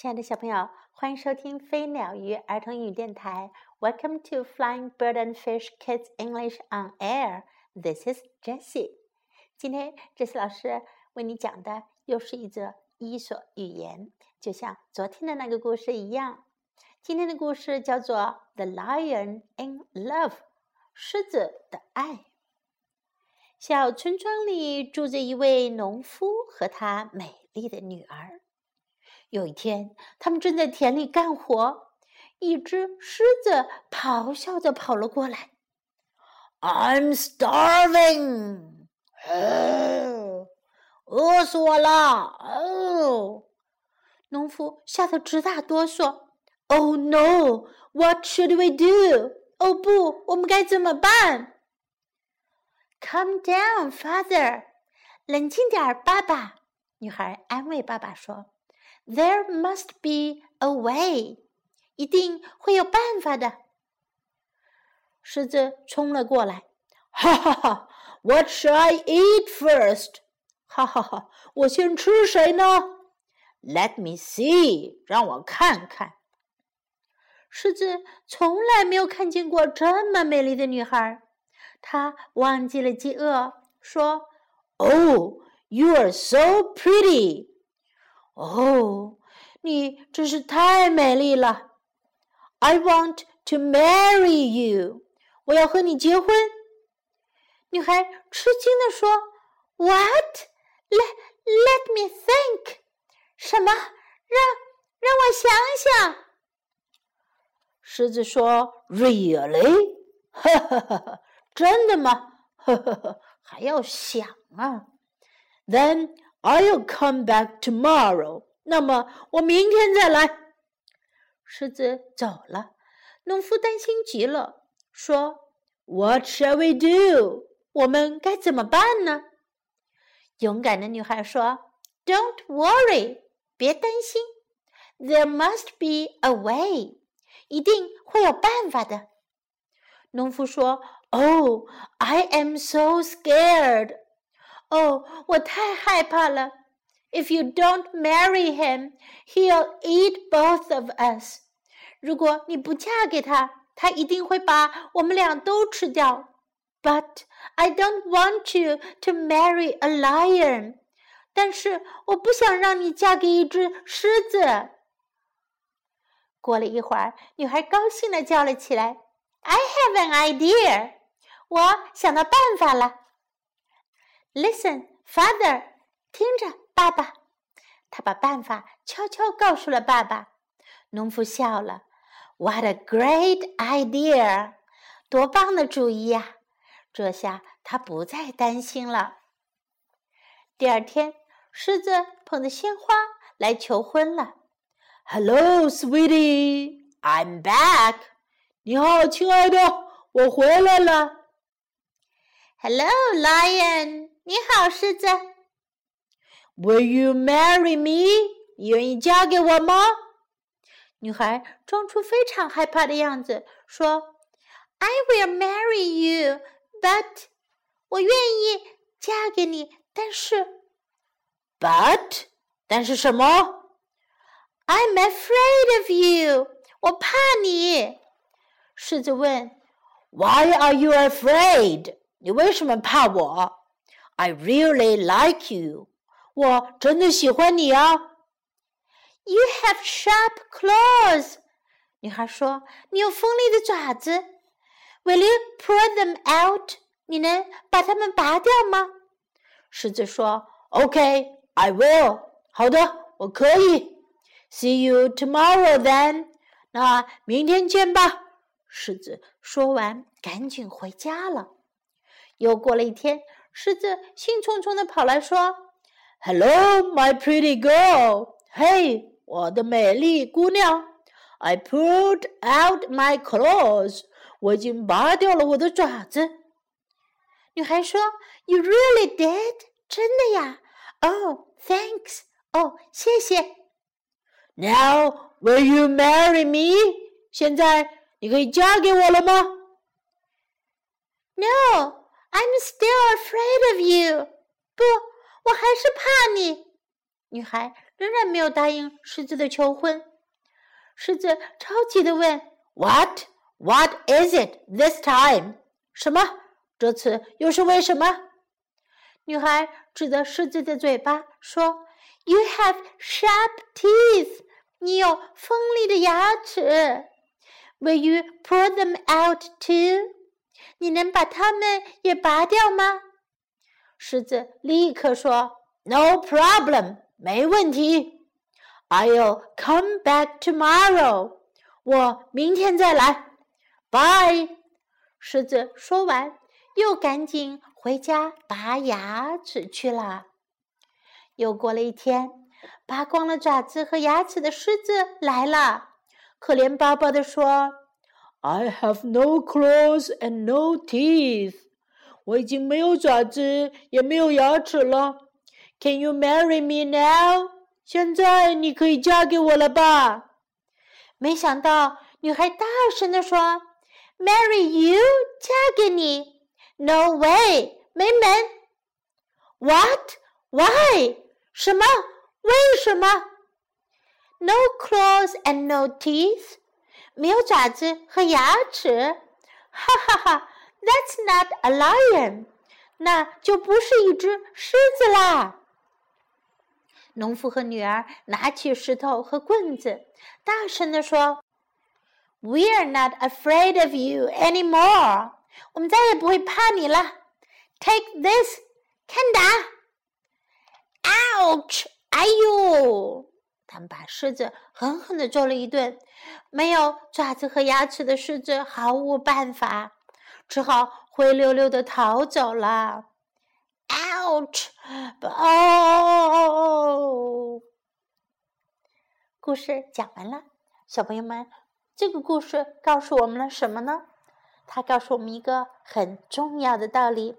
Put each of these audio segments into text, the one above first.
亲爱的小朋友，欢迎收听飞鸟鱼儿童英语电台。Welcome to Flying Bird and Fish Kids English on Air. This is Jessie. 今天，Jessie 老师为你讲的又是一则伊索寓言，就像昨天的那个故事一样。今天的故事叫做《The Lion in Love》，狮子的爱。小村庄里住着一位农夫和他美丽的女儿。有一天，他们正在田里干活，一只狮子咆哮着跑了过来。“I'm starving！” 哦，饿死我了！哦，农夫吓得直打哆嗦。“Oh no！What should we do？” 哦不，我们该怎么办？“Come down, father！” 冷静点儿，爸爸。女孩安慰爸爸说。There must be a way，一定会有办法的。狮子冲了过来，哈哈哈！What shall I eat first？哈哈哈！我先吃谁呢？Let me see，让我看看。狮子从来没有看见过这么美丽的女孩，它忘记了饥饿，说：“Oh, you are so pretty。”哦，你真是太美丽了！I want to marry you，我要和你结婚。女孩吃惊地说：“What？Let let me think。什么？让让我想想。”狮子说：“Really？哈哈哈，真的吗？呵呵呵，还要想啊？Then。” I'll come back tomorrow。那么我明天再来。狮子走了，农夫担心极了，说：“What shall we do？我们该怎么办呢？”勇敢的女孩说：“Don't worry，别担心。There must be a way，一定会有办法的。”农夫说：“Oh, I am so scared。”哦，我太害怕了。If you don't marry him, he'll eat both of us。如果你不嫁给他，他一定会把我们俩都吃掉。But I don't want you to marry a lion。但是我不想让你嫁给一只狮子。过了一会儿，女孩高兴地叫了起来：“I have an idea！我想到办法了。” Listen, father，听着，爸爸。他把办法悄悄告诉了爸爸。农夫笑了。What a great idea！多棒的主意呀！这下他不再担心了。第二天，狮子捧着鲜花来求婚了。Hello, sweetie, I'm back。你好，亲爱的，我回来了。Hello, lion。你好，狮子。Will you marry me？你愿意嫁给我吗？女孩装出非常害怕的样子，说：“I will marry you, but 我愿意嫁给你，但是，but 但是什么？I'm afraid of you，我怕你。”狮子问：“Why are you afraid？你为什么怕我？” I really like you. 我真的喜欢你啊。You have sharp claws. 女孩说：“你有锋利的爪子。”Will you pull them out? 你能把它们拔掉吗？狮子说：“OK，I will. 好的，我可以。See you tomorrow then. 那明天见吧。”狮子说完，赶紧回家了。又过了一天。狮子兴冲冲地跑来说：“Hello, my pretty girl！嘿，我的美丽姑娘！I pulled out my claws！我已经拔掉了我的爪子。”女孩说：“You really did？真的呀？Oh, thanks！哦，谢谢。Now, will you marry me？现在你可以嫁给我了吗？No。” I'm still afraid of you。不，我还是怕你。女孩仍然没有答应狮子的求婚。狮子着急的问：“What? What is it this time？” 什么？这次又是为什么？女孩指着狮子的嘴巴说：“You have sharp teeth。你有锋利的牙齿。Will you pull them out too？你能把它们也拔掉吗？”狮子立刻说：“No problem，没问题。I'll come back tomorrow。我明天再来。Bye。”狮子说完，又赶紧回家拔牙齿去了。又过了一天，拔光了爪子和牙齿的狮子来了，可怜巴巴地说 ：“I have no claws and no teeth。”我已经没有爪子，也没有牙齿了。Can you marry me now？现在你可以嫁给我了吧？没想到女孩大声地说：“Marry you？嫁给你？No way！没门！What？Why？什么？为什么？No claws and no teeth？ 没有爪子和牙齿？哈哈哈！That's not a lion，那就不是一只狮子啦。农夫和女儿拿起石头和棍子，大声地说：“We are not afraid of you anymore，我们再也不会怕你了。Take this，看打！Ouch！哎呦！他们把狮子狠狠地揍了一顿。没有爪子和牙齿的狮子毫无办法。只好灰溜溜的逃走了。Ouch！哦！故事讲完了，小朋友们，这个故事告诉我们了什么呢？它告诉我们一个很重要的道理，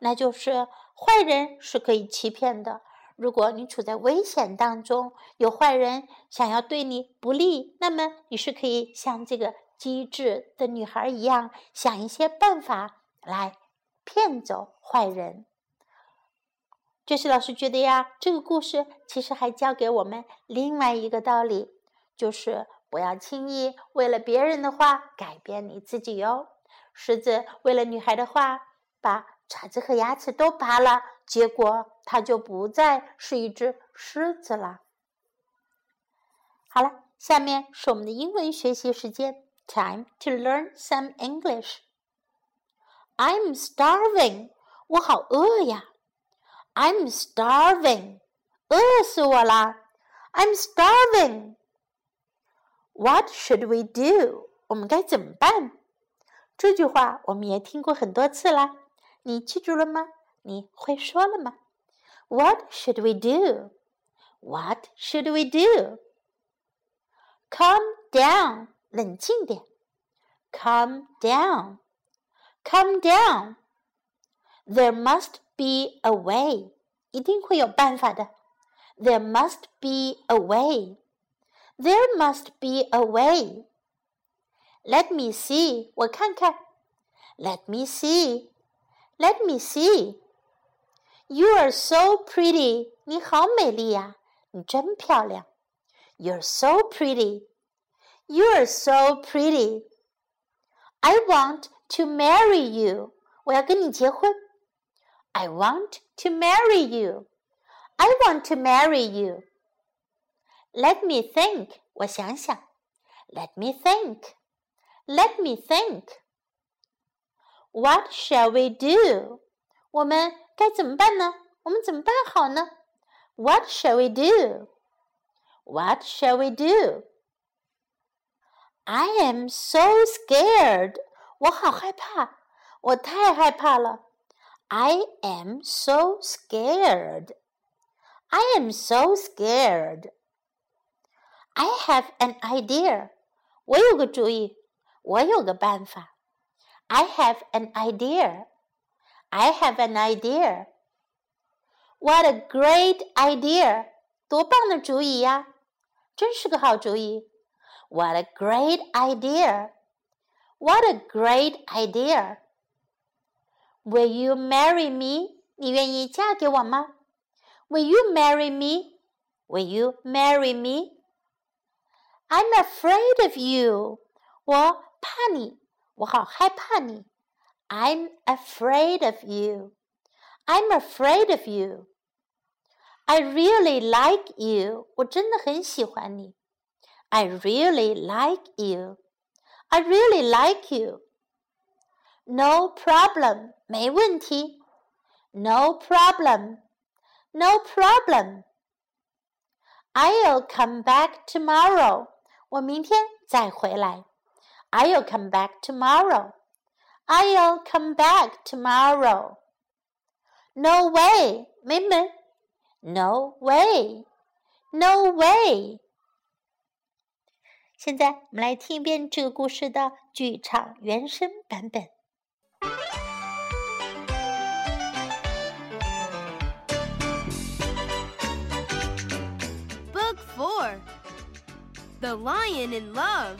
那就是坏人是可以欺骗的。如果你处在危险当中，有坏人想要对你不利，那么你是可以像这个。机智的女孩一样，想一些办法来骗走坏人。这是老师觉得呀，这个故事其实还教给我们另外一个道理，就是不要轻易为了别人的话改变你自己哟。狮子为了女孩的话，把爪子和牙齿都拔了，结果它就不再是一只狮子了。好了，下面是我们的英文学习时间。Time to learn some English. I'm starving. 我好饿呀。I'm starving. 饿死我了。I'm starving. What should we do? 我们该怎么办？这句话我们也听过很多次了，你记住了吗？你会说了吗？What should we do? What should we do? Calm down. 冷静点，Calm down, calm down. There must be a way. 一定会有办法的。There must be a way. There must be a way. Let me see. 我看看。Let me see. Let me see. You are so pretty. 你好美丽呀，你真漂亮。You're so pretty. You are so pretty. I want to marry you. 我要跟你结婚。I want to marry you. I want to marry you. Let me think. 我想想。Let me think. Let me think. What shall we do? 我们该怎么办呢？我们怎么办好呢？What shall we do? What shall we do? I am so scared. 我好害怕，我太害怕了。I am so scared. I am so scared. I have an idea. 我有个主意，我有个办法。 I have an idea. I have an idea. What a great idea! 多棒的主意呀！真是个好主意。what a great idea! What a great idea! Will you marry me? 你愿意嫁给我吗？Will you marry me? Will you marry me? I'm afraid of you. 我怕你， 我好害怕你。I'm afraid of you. I'm afraid of you. I really like you. 我真的很喜欢你。I really like you. I really like you. No problem. 没问题。No problem. No problem. I'll come back tomorrow. 我明天再回来。 I'll come back tomorrow. I'll come back tomorrow. No way. 没门。No way. No way. 现在我们来听一遍这个故事的剧场原声版本。Book 4 The Lion in Love.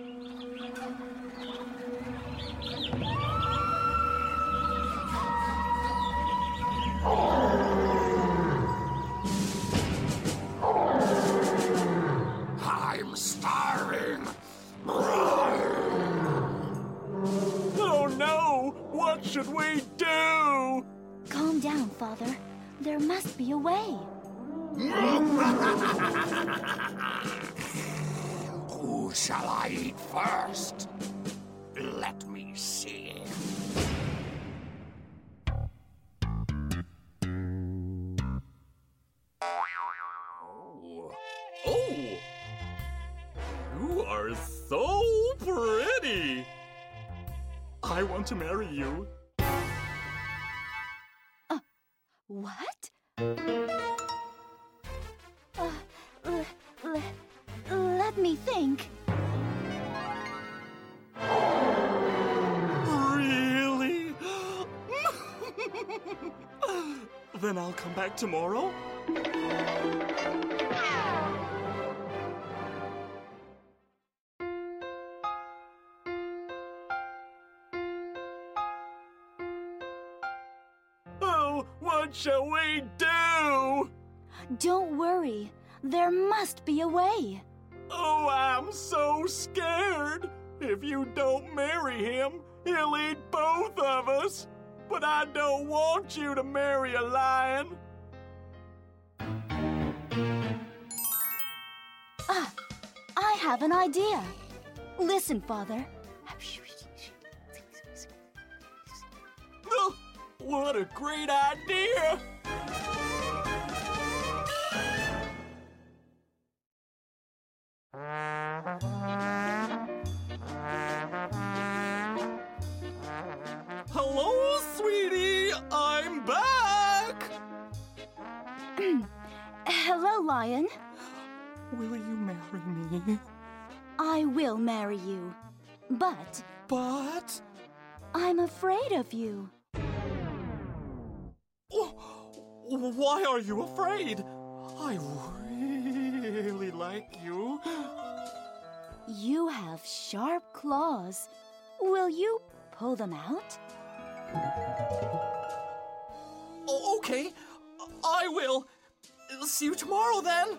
shall I eat first? Let me see. Oh. Oh! You are so pretty! I want to marry you. Back tomorrow? Oh, what shall we do? Don't worry. There must be a way. Oh, I'm so scared. If you don't marry him, he'll eat both of us. But I don't want you to marry a lion. Have an idea. Listen, Father. Oh, what a great idea! Hello, sweetie! I'm back! Hello, Lion. Will you marry me? I will marry you. But But. I'm afraid of you. Why are you afraid? I really like you. You have sharp claws. Will you pull them out? Oh, okay, I will. See you tomorrow then.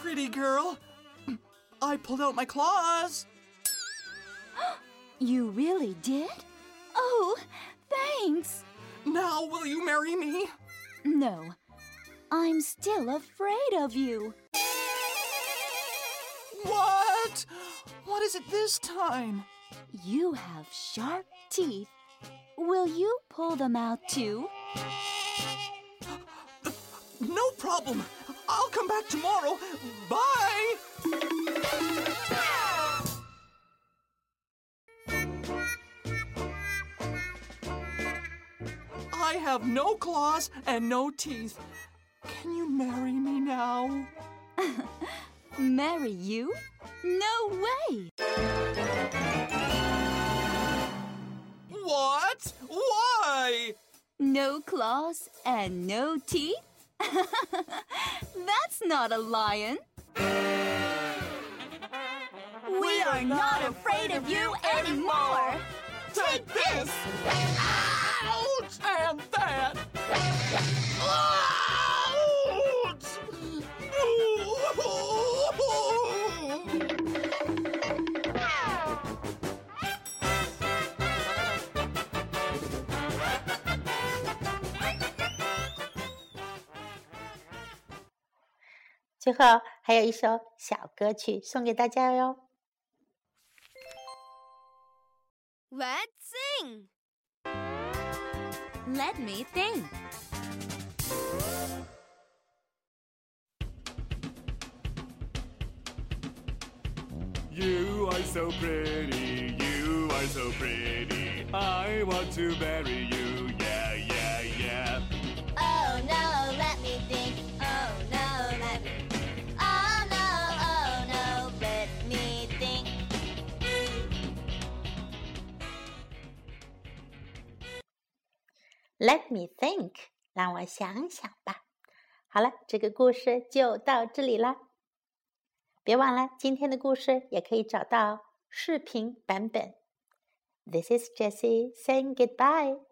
Pretty girl. I pulled out my claws. You really did? Oh, thanks. Now, will you marry me? No, I'm still afraid of you. What? What is it this time? You have sharp teeth. Will you pull them out too? No problem. I'll come back tomorrow. Bye. I have no claws and no teeth. Can you marry me now? Marry you? No way! What? Why? No claws and no teeth? That's not a lion. We are not afraid of you anymore. Take this. Ouch! And 最后还有一首小歌曲送给大家哟。Let's sing. Let me think. You are so pretty, you are so pretty. I want to marry you, Let me think，让我想想吧。好了，这个故事就到这里了。别忘了，今天的故事也可以找到视频版本。This is Jessie saying goodbye.